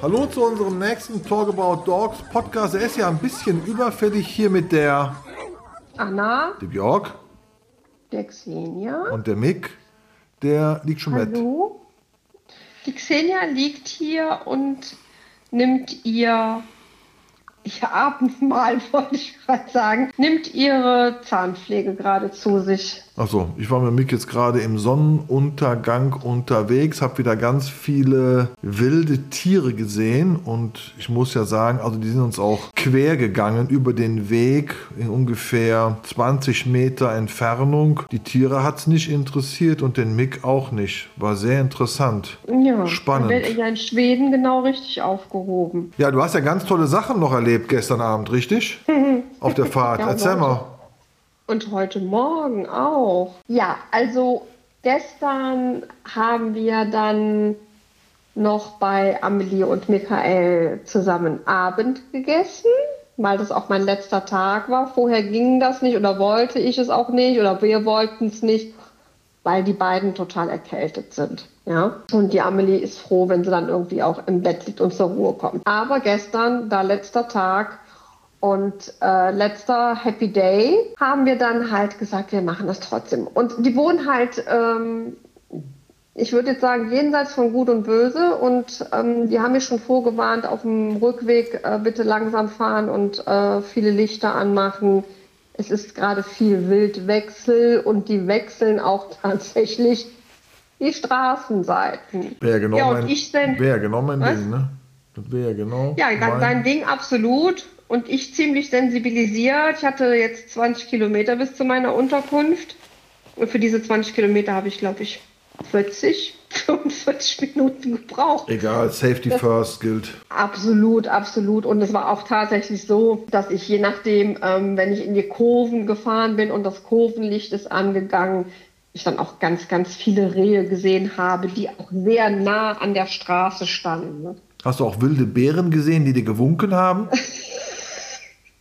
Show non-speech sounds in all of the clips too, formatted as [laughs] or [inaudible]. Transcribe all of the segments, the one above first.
Hallo zu unserem nächsten Talk About Dogs Podcast. Er ist ja ein bisschen überfällig hier mit der Anna, dem Jörg der Xenia. und der Mick. Der liegt schon mit. Hallo. Die Xenia liegt hier und nimmt ihr, ihr Abendmahl, [laughs] wollte ich gerade sagen, nimmt ihre Zahnpflege gerade zu sich. Achso, ich war mit Mick jetzt gerade im Sonnenuntergang unterwegs, habe wieder ganz viele wilde Tiere gesehen und ich muss ja sagen, also die sind uns auch quer gegangen über den Weg in ungefähr 20 Meter Entfernung. Die Tiere hat es nicht interessiert und den Mick auch nicht. War sehr interessant. Ja, Spannend. Dann ihr ja in Schweden genau richtig aufgehoben. Ja, du hast ja ganz tolle Sachen noch erlebt gestern Abend, richtig? [laughs] Auf der Fahrt. Ja, Erzähl mal. Und heute Morgen auch. Ja, also gestern haben wir dann noch bei Amelie und Michael zusammen Abend gegessen, weil das auch mein letzter Tag war. Vorher ging das nicht oder wollte ich es auch nicht oder wir wollten es nicht, weil die beiden total erkältet sind. Ja? Und die Amelie ist froh, wenn sie dann irgendwie auch im Bett liegt und zur Ruhe kommt. Aber gestern, da letzter Tag, und äh, letzter Happy Day haben wir dann halt gesagt, wir machen das trotzdem. Und die wohnen halt, ähm, ich würde jetzt sagen, jenseits von Gut und Böse. Und ähm, die haben mich schon vorgewarnt, auf dem Rückweg äh, bitte langsam fahren und äh, viele Lichter anmachen. Es ist gerade viel Wildwechsel und die wechseln auch [laughs] tatsächlich die Straßenseiten. Wäre genau Ja, und mein, ich denn- wär genau mein Was? Ding, ne? Das wäre genau. Ja, mein- dein Ding absolut. Und ich ziemlich sensibilisiert. Ich hatte jetzt 20 Kilometer bis zu meiner Unterkunft. Und für diese 20 Kilometer habe ich, glaube ich, 40, 45 [laughs] Minuten gebraucht. Egal, Safety First gilt. Absolut, absolut. Und es war auch tatsächlich so, dass ich je nachdem, ähm, wenn ich in die Kurven gefahren bin und das Kurvenlicht ist angegangen, ich dann auch ganz, ganz viele Rehe gesehen habe, die auch sehr nah an der Straße standen. ne? Hast du auch wilde Bären gesehen, die dir gewunken haben? [laughs]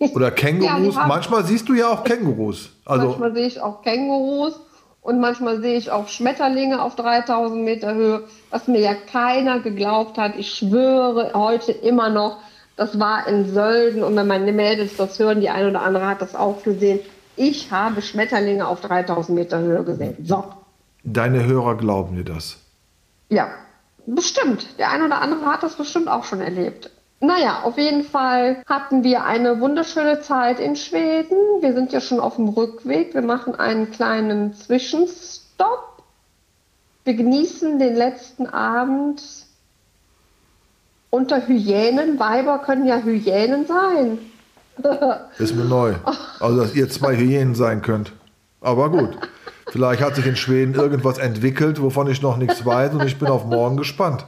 Oder [laughs] Kängurus? Ja, Manchmal siehst du ja auch Kängurus. Also, manchmal sehe ich auch Kängurus und manchmal sehe ich auch Schmetterlinge auf 3000 Meter Höhe, was mir ja keiner geglaubt hat. Ich schwöre heute immer noch, das war in Sölden und wenn meine Mädels das hören, die eine oder andere hat das auch gesehen. Ich habe Schmetterlinge auf 3000 Meter Höhe gesehen. So, deine Hörer glauben dir das. ja, bestimmt. Der eine oder andere hat das bestimmt auch schon erlebt. Naja, auf jeden Fall hatten wir eine wunderschöne Zeit in Schweden. Wir sind ja schon auf dem Rückweg. Wir machen einen kleinen Zwischenstopp. Wir genießen den letzten Abend unter Hyänen. Weiber können ja Hyänen sein. [laughs] Ist mir neu. Also, dass ihr zwei Hyänen sein könnt. Aber gut. Vielleicht hat sich in Schweden irgendwas entwickelt, wovon ich noch nichts weiß und ich bin auf morgen gespannt.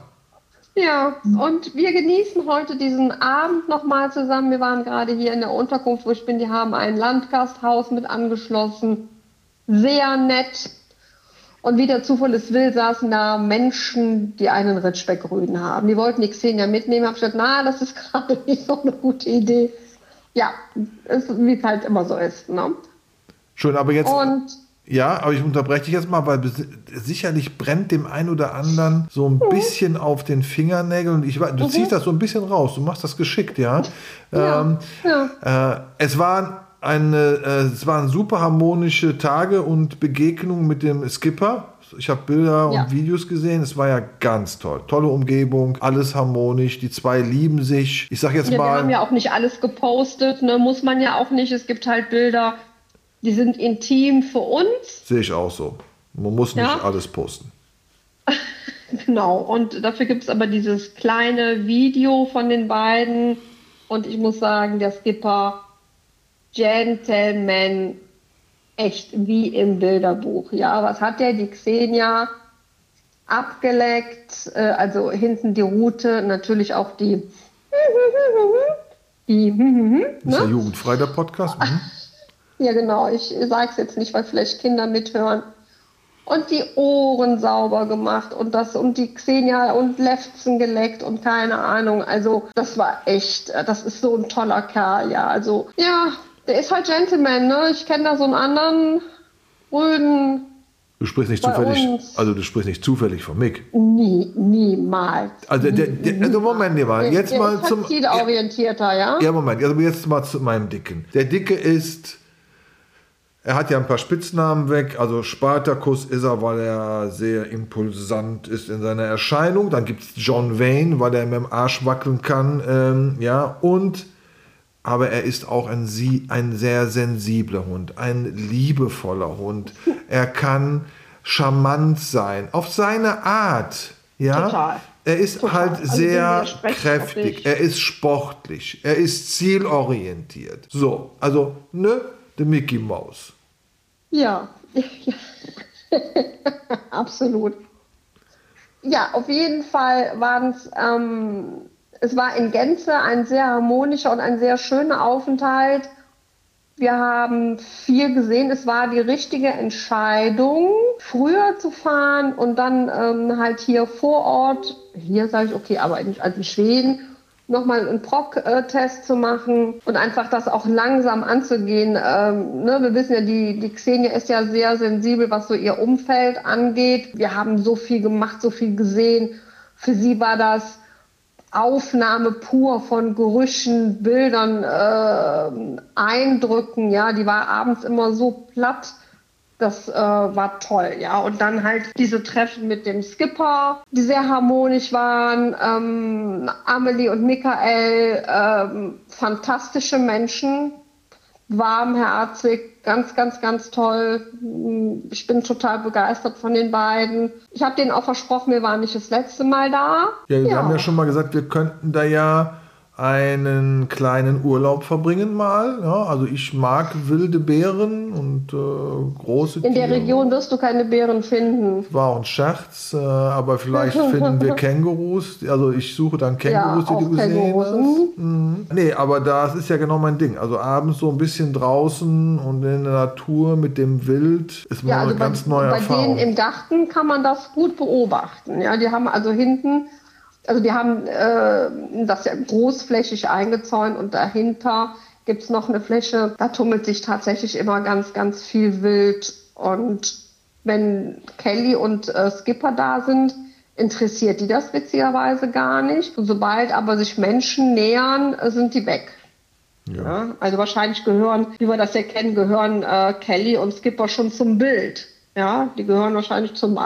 Ja, und wir genießen heute diesen Abend nochmal zusammen. Wir waren gerade hier in der Unterkunft, wo ich bin. Die haben ein Landgasthaus mit angeschlossen. Sehr nett. Und wie der Zufall es will, saßen da Menschen, die einen Ritschbeck-Rüden haben. Die wollten die Xenia mitnehmen. Hab ich gesagt, na, das ist [laughs] gerade nicht so eine gute Idee. Ja, wie es halt immer so ist. Ne? Schön, aber jetzt. Und Ja, aber ich unterbreche dich jetzt mal, weil sicherlich brennt dem einen oder anderen so Mhm. ein bisschen auf den Fingernägeln. Und ich, du ziehst das so ein bisschen raus. Du machst das geschickt, ja. Ähm, ja. äh, es waren eine, äh, es waren super harmonische Tage und Begegnungen mit dem Skipper. Ich habe Bilder Ja. und Videos gesehen. Es war ja ganz toll. Tolle Umgebung, alles harmonisch. Die zwei lieben sich. Ich sag jetzt Ja, wir mal. haben ja auch nicht alles gepostet, ne? muss man ja auch nicht. Es gibt halt Bilder, die sind intim für uns. Sehe ich auch so. Man muss nicht Ja. alles posten. [laughs] Genau, und dafür gibt es aber dieses kleine Video von den beiden. Und ich muss sagen, der Skipper, Gentleman, echt wie im Bilderbuch. Ja, was hat der? Die Xenia abgeleckt, äh, also hinten die Rute, natürlich auch die. [laughs] Die, [laughs] Ist ja ne? jugendfrei der Podcast. Mhm. Ja, genau. Ich sage es jetzt nicht, weil vielleicht Kinder mithören. und die Ohren sauber gemacht und das und die Xenia und Lefzen geleckt und keine Ahnung. Also das war echt, das ist so ein toller Kerl, ja. Also ja, der ist halt Gentleman, ne? Ich kenne da so einen anderen Röden. Du sprichst nicht zufällig, uns. also du sprichst nicht zufällig von Mick. Nie, niemals. Also der, der, also Moment mal, jetzt der, mal ist zum orientierter, ja? Ja, Moment, also jetzt mal zu meinem Dicken. Der Dicke ist er hat ja ein paar Spitznamen weg. Also Spartacus ist er, weil er sehr impulsant ist in seiner Erscheinung. Dann gibt es John Wayne, weil er mit dem Arsch wackeln kann. Ähm, ja, und aber er ist auch ein, ein sehr sensibler Hund, ein liebevoller Hund. [laughs] Er kann charmant sein, auf seine Art. Ja, Total. er ist Total. halt also sehr kräftig, er ist sportlich, er ist zielorientiert. So, also, ne, der Mickey Mouse. [laughs] Ja, absolut. Ja, auf jeden Fall waren es, ähm, es war in Gänze ein sehr harmonischer und ein sehr schöner Aufenthalt. Wir haben viel gesehen. Es war die richtige Entscheidung, früher zu fahren und dann ähm, halt hier vor Ort, hier sage ich, okay, aber in, also in Schweden, nochmal einen PROC-Test zu machen und einfach das auch langsam anzugehen. Ähm, ne, wir wissen ja, die, die Xenia ist ja sehr sensibel, was so ihr Umfeld angeht. Wir haben so viel gemacht, so viel gesehen. Für sie war das Aufnahme pur von Gerüchen, Bildern, äh, Eindrücken. Ja, die war abends immer so platt das äh, war toll, ja. Und dann halt diese Treffen mit dem Skipper, die sehr harmonisch waren. Ähm, Amelie und Michael, ähm, fantastische Menschen, warmherzig, ganz, ganz, ganz toll. Ich bin total begeistert von den beiden. Ich habe denen auch versprochen, wir waren nicht das letzte Mal da. Ja, wir ja. haben ja schon mal gesagt, wir könnten da ja einen kleinen Urlaub verbringen mal. Ja, also ich mag wilde Beeren und äh, große In der Region wirst du keine Bären finden. War ein Scherz, äh, aber vielleicht [laughs] finden wir Kängurus. Also ich suche dann Kängurus, ja, die du gesehen hast. Mhm. Nee, aber das ist ja genau mein Ding. Also abends so ein bisschen draußen und in der Natur mit dem Wild ist ja, also eine ganz bei, neue bei Erfahrung. Bei denen im Garten kann man das gut beobachten. Ja, die haben also hinten also wir haben äh, das ja großflächig eingezäunt und dahinter gibt es noch eine Fläche, da tummelt sich tatsächlich immer ganz, ganz viel Wild. Und wenn Kelly und äh, Skipper da sind, interessiert die das witzigerweise gar nicht. Und sobald aber sich Menschen nähern, äh, sind die weg. Ja. ja. also wahrscheinlich gehören, wie wir das ja kennen, gehören äh, Kelly und Skipper schon zum Bild. Ja, die gehören wahrscheinlich zum,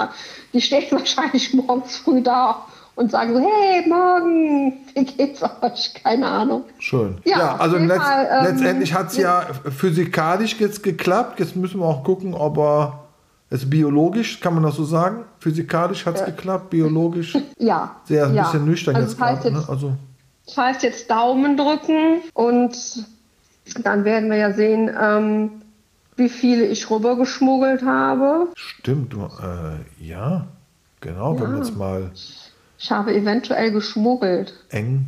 die stehen [laughs] wahrscheinlich morgens früh da und sagen so, hey, morgen, [laughs] wie geht's euch? Keine Ahnung. Schön. Ja, ja also letzt, Fall, ähm, letztendlich hat es ja physikalisch jetzt geklappt. Jetzt müssen wir auch gucken, ob er es biologisch, kann man das so sagen? Physikalisch hat es ja. geklappt, biologisch? [laughs] Ja. Sehr ein ja. bisschen nüchtern also jetzt gerade. Ne? Also. Das heißt jetzt Daumen drücken und dann werden wir ja sehen, ähm, wie viele ich rübergeschmuggelt habe. Stimmt, äh, ja, genau, ja. wenn wir jetzt mal ich habe eventuell geschmuggelt. Eng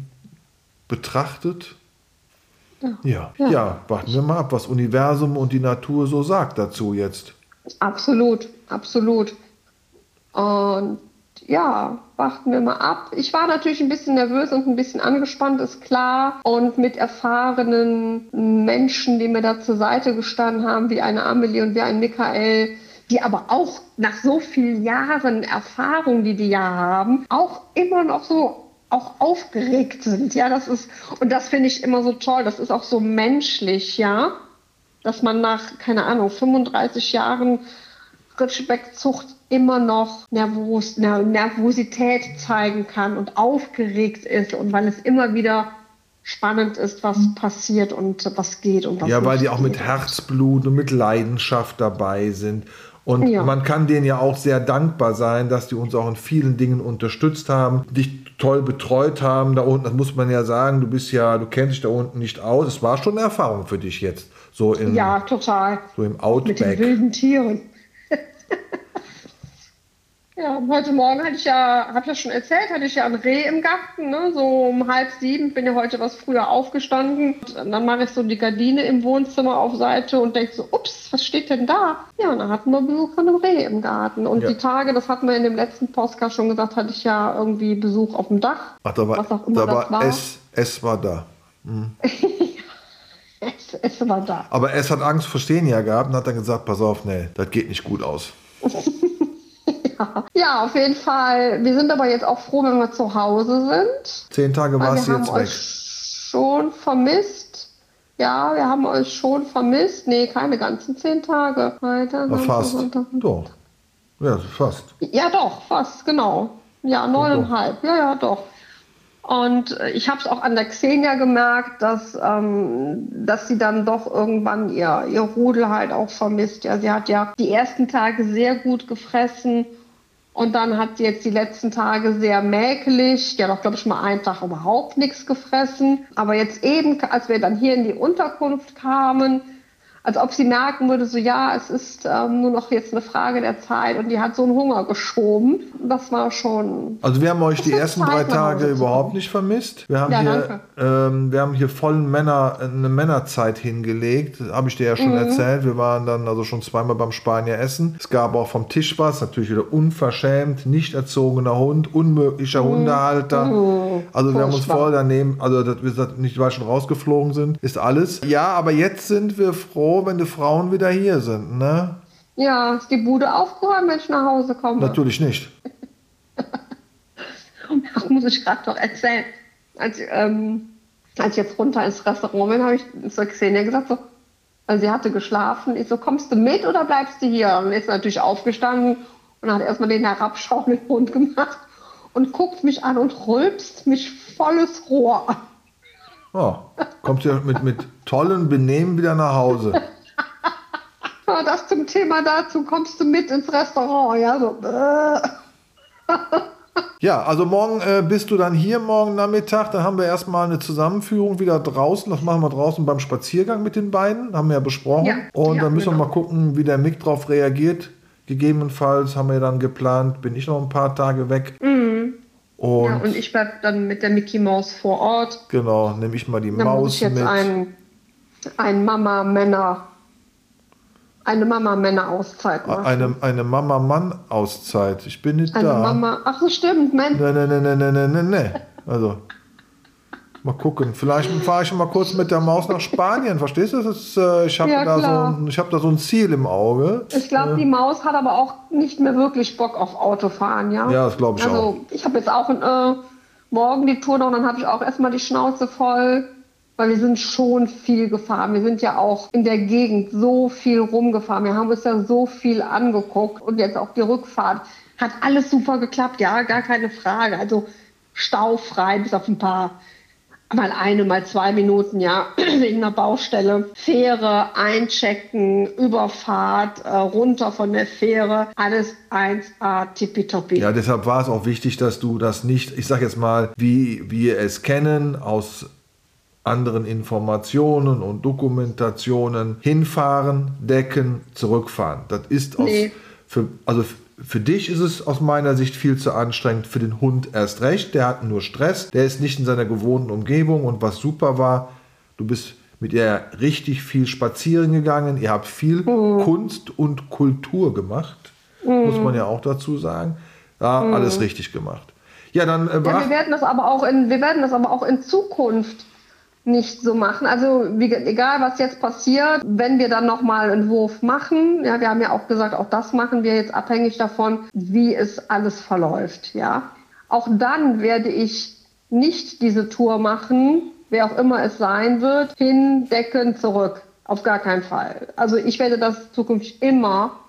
betrachtet. Ja. Ja. ja. ja, warten wir mal ab, was Universum und die Natur so sagt dazu jetzt. Absolut, absolut. Und ja, warten wir mal ab. Ich war natürlich ein bisschen nervös und ein bisschen angespannt, ist klar. Und mit erfahrenen Menschen, die mir da zur Seite gestanden haben, wie eine Amelie und wie ein Michael, die aber auch nach so vielen Jahren Erfahrung, die die ja haben, auch immer noch so auch aufgeregt sind. Ja, das ist, und das finde ich immer so toll. Das ist auch so menschlich, ja, dass man nach, keine Ahnung, 35 Jahren Ritschbeck-Zucht immer noch Nervos, Nervosität zeigen kann und aufgeregt ist und weil es immer wieder spannend ist, was passiert und was geht und was Ja, weil die auch mit Herzblut und mit Leidenschaft dabei sind und ja. man kann denen ja auch sehr dankbar sein, dass die uns auch in vielen Dingen unterstützt haben, dich toll betreut haben. Da unten, das muss man ja sagen, du bist ja, du kennst dich da unten nicht aus. Es war schon eine Erfahrung für dich jetzt. So im, ja, total. So im Outback. Mit den wilden Tieren. Ja, heute Morgen hatte ich ja, habe ich ja schon erzählt, hatte ich ja ein Reh im Garten, ne? so um halb sieben. Bin ja heute was früher aufgestanden. Und dann mache ich so die Gardine im Wohnzimmer auf Seite und denke so, ups, was steht denn da? Ja, und dann hatten wir Besuch von einem Reh im Garten. Und Ja. die Tage, das hatten wir in dem letzten Podcast schon gesagt, hatte ich ja irgendwie Besuch auf dem Dach. Ach, da war, Was auch immer da das war war. S, S war da. [laughs] Es, es war da. Aber S hat Angst vor Stenia gehabt und hat dann gesagt, pass auf, nee, das geht nicht gut aus. [laughs] [laughs] Ja, auf jeden Fall. Wir sind aber jetzt auch froh, wenn wir zu Hause sind. Zehn Tage Weil warst du wir haben jetzt weg. euch schon vermisst. Ja, wir haben euch schon vermisst. Nee, keine ganzen zehn Tage. Freitag, Na, fast. Doch. Ja, fast. Ja, doch, fast, genau. Ja, neuneinhalb. Ja, ja, doch. Und ich habe es auch an der Xenia gemerkt, dass, ähm, dass sie dann doch irgendwann ihr, ihr Rudel halt auch vermisst. Ja, sie hat ja die ersten Tage sehr gut gefressen und dann hat sie jetzt die letzten Tage sehr mäkelig. Hat auch, glaube ich, mal einen Tag überhaupt nichts gefressen. Aber jetzt eben, als wir dann hier in die Unterkunft kamen, als ob sie merken würde, so ja, es ist ähm, nur noch jetzt eine Frage der Zeit und die hat so einen Hunger geschoben. Das war schon. Also wir haben euch die ersten Zeit, drei Tage überhaupt nicht vermisst. Wir haben, Ja, hier, ähm, wir haben hier vollen Männer, eine Männerzeit hingelegt. Habe ich dir ja Mhm. schon erzählt. Wir waren dann also schon zweimal beim Spanier essen. Es gab auch vom Tisch was, natürlich wieder unverschämt, nicht erzogener Hund, unmöglicher Hundehalter. Also wir haben uns Mhm. Voll daneben, also dass wir nicht weil schon rausgeflogen sind, ist alles. Ja, aber jetzt sind wir froh, wenn die Frauen wieder hier sind, ne? Ja, ist die Bude aufgeräumt, wenn ich nach Hause komme. Natürlich nicht. [laughs] Das muss ich gerade noch erzählen. Als, ähm, als ich jetzt runter ins Restaurant bin, habe ich zur Xenia gesagt, so, also sie hatte geschlafen. Ich so, kommst du mit oder bleibst du hier? Und ist natürlich aufgestanden und hat erstmal den herabschauenden [laughs] Hund gemacht und guckt mich an und rülpst mich volles Rohr an. Oh, kommt ja mit, mit tollen Benehmen wieder nach Hause. [laughs] Das zum Thema dazu, kommst du mit ins Restaurant? Ja, so. [laughs] Ja, also morgen äh, bist du dann hier, morgen Nachmittag. Dann haben wir erstmal eine Zusammenführung wieder draußen. Das machen wir draußen beim Spaziergang mit den beiden. Haben wir ja besprochen. Ja, und ja, dann müssen wir genau. mal gucken, wie der Mick drauf reagiert. Gegebenenfalls haben wir dann geplant, bin ich noch ein paar Tage weg. Und, ja, und ich bleib dann mit der Mickey Maus vor Ort. genau, nehme ich mal die Da muss Maus ich jetzt mit. ein, ein Mama-Männer, eine Mama-Männer-Auszeit machen. Eine, eine Mama-Mann-Auszeit. Ich bin nicht Eine da. Mama, ach so stimmt, Mensch. Ne, ne, ne, ne, ne, ne, ne, ne. Also, mal gucken. Vielleicht fahre ich mal kurz mit der Maus nach Spanien. Verstehst du? Das ist, äh, ich habe Ja, da, so klar. ein, ich hab da so ein Ziel im Auge. Ich glaube, die Maus hat aber auch nicht mehr wirklich Bock auf Autofahren, ja? Ja, das glaub ich also, ich habe jetzt auch äh, morgen die Tour noch und dann habe ich auch erstmal die Schnauze voll, weil wir sind schon viel gefahren. Wir sind ja auch in der Gegend so viel rumgefahren. Wir haben uns ja so viel angeguckt und jetzt auch die Rückfahrt. Hat alles super geklappt, ja, gar keine Frage. Also staufrei, bis auf ein paar mal eine, mal zwei Minuten, ja, [clears throat] wegen einer Baustelle. Fähre, einchecken, Überfahrt, äh, runter von der Fähre, alles 1A tippitoppi. Ja, deshalb war es auch wichtig, dass du das nicht, ich sag jetzt mal, wie wir es kennen, aus anderen Informationen und Dokumentationen hinfahren, decken, zurückfahren. Das ist aus, Nee. für, also für dich ist es aus meiner Sicht viel zu anstrengend, für den Hund erst recht. Der hat nur Stress, der ist nicht in seiner gewohnten Umgebung und was super war, du bist mit ihr richtig viel spazieren gegangen, ihr habt viel Mhm. Kunst und Kultur gemacht, muss man ja auch dazu sagen. Ja, alles richtig gemacht. Ja, dann äh, Mhm. Ja, wir werden das aber auch in, wir werden das aber auch in Zukunft nicht so machen. Also wie, egal was jetzt passiert, wenn wir dann nochmal einen Wurf machen, ja, wir haben ja auch gesagt, auch das machen wir jetzt abhängig davon, wie es alles verläuft, ja. Auch dann werde ich nicht diese Tour machen, wer auch immer es sein wird, hindecken, zurück. Auf gar keinen Fall. Also ich werde das zukünftig immer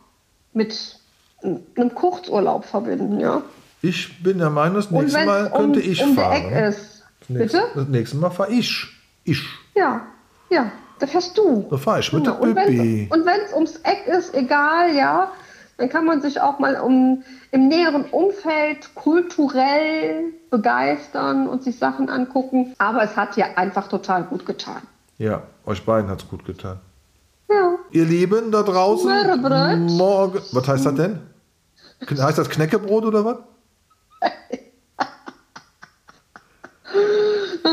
mit einem Kurzurlaub verbinden, ja. ich bin der Meinung, das nächste Mal es um, könnte ich um fahren. Eck ist. Das nächste, Bitte? das nächste Mal fahre ich. Ich. Ja, ja, da fährst du. Da fahre ich mit Genau. der Und Pippi. wenn es ums Eck ist, egal, ja, dann kann man sich auch mal um, im näheren Umfeld kulturell begeistern und sich Sachen angucken. Aber es hat dir einfach total gut getan. Ja, euch beiden hat es gut getan. Ja, Ihr Lieben da draußen, morgen. Was heißt das denn? Heißt das Knäckebrot oder was?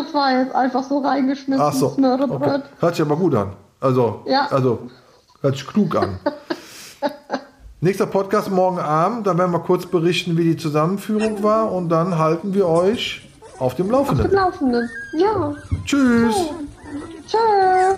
Das war jetzt einfach so reingeschmissen. Ach so. Okay. Hört sich aber gut an. Also, Ja. also hört sich klug an. [laughs] Nächster Podcast morgen Abend. Dann werden wir kurz berichten, wie die Zusammenführung war. Und dann halten wir euch auf dem Laufenden. Laufenden. Ja. Tschüss. Tschüss.